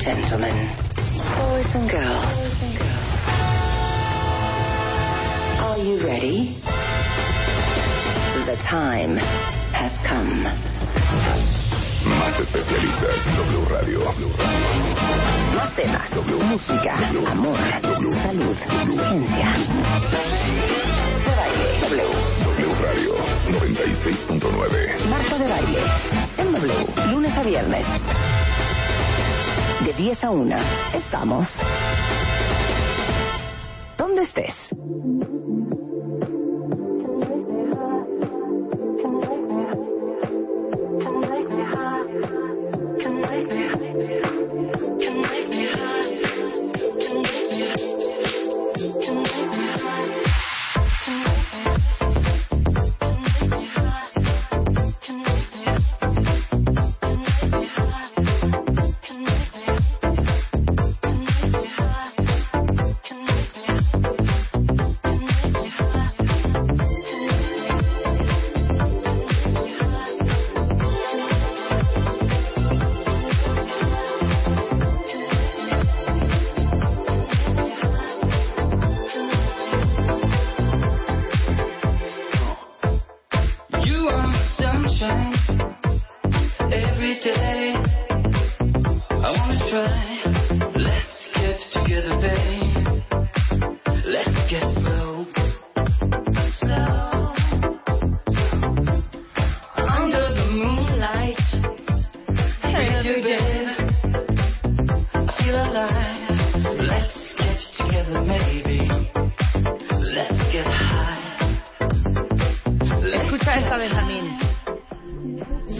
gentlemen, boys and girls, are you ready? The time has come. Más especialistas. W Radio. Más temas, música, amor, salud, ciencia. De baile, W. W Radio 96.9. Marta de baile, en W, lunes a viernes. De 10 a 1, estamos. ¿Dónde estés?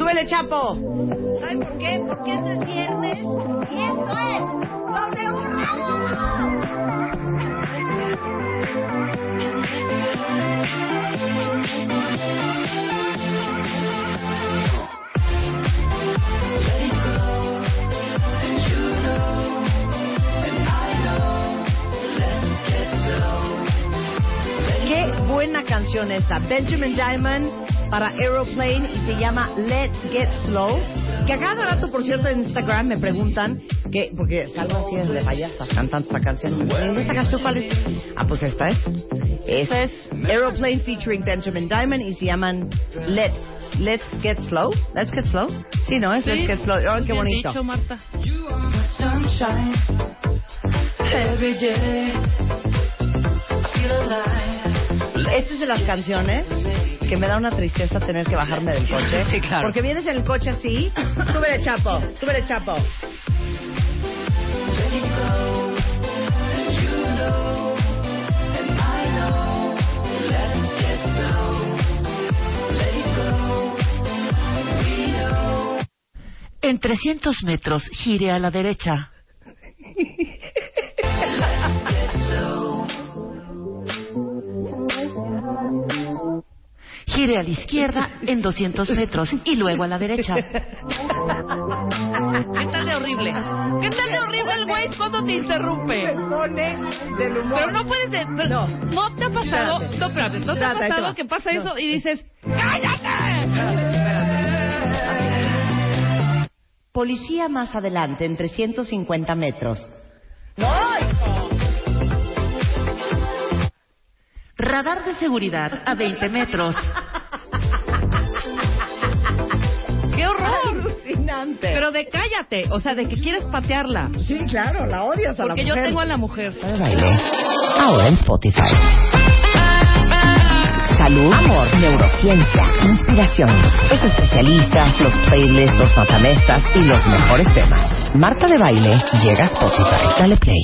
¡Súbele, Chapo! ¿Saben por qué? Porque esto es viernes y esto es W Radio. Qué buena canción esta. Benjamin Diamond para Aeroplane y se llama Let's Get Slow. Que a cada rato, por cierto, en Instagram me preguntan que, porque salgo así de payasas cantando esta canción. ¿Y esta canción cuál es? Ah, pues esta es. Esta es Aeroplane featuring Benjamin Diamond y se llaman Let, Let's Get Slow. Let's Get Slow. Sí, ¿no? Es Let's Get Slow. Oh, qué bonito. You are my sunshine every day. I feel alive. Esta es de las canciones que me da una tristeza tener que bajarme del coche. Sí, claro. Porque vienes en el coche así. Súbele, chapo. Súbele, chapo. En 300 metros, gire a la derecha. Gire a la izquierda en 200 metros y luego a la derecha. ¿Qué tal de horrible? ¿Qué tal de horrible el güey cuando te interrumpe? del humor. Pero no puedes... de- pero No. no. te ha pasado... Espérate. No, espérate. ¿No te ha Espérate, ahí te pasado va. que pasa No. eso y dices... ¡Cállate! Policía más adelante, en 350 metros. Radar de seguridad a 20 metros. ¡Qué horror! Alucinante. Pero de cállate. O sea, de que quieres patearla. sí, claro, la odias a Porque la yo mujer. tengo a la mujer. de baile. Ahora en Spotify. Salud, amor, neurociencia, inspiración, los especialistas, los playlists, los matamestas y los mejores temas. Marta de baile llega a Spotify. Dale play.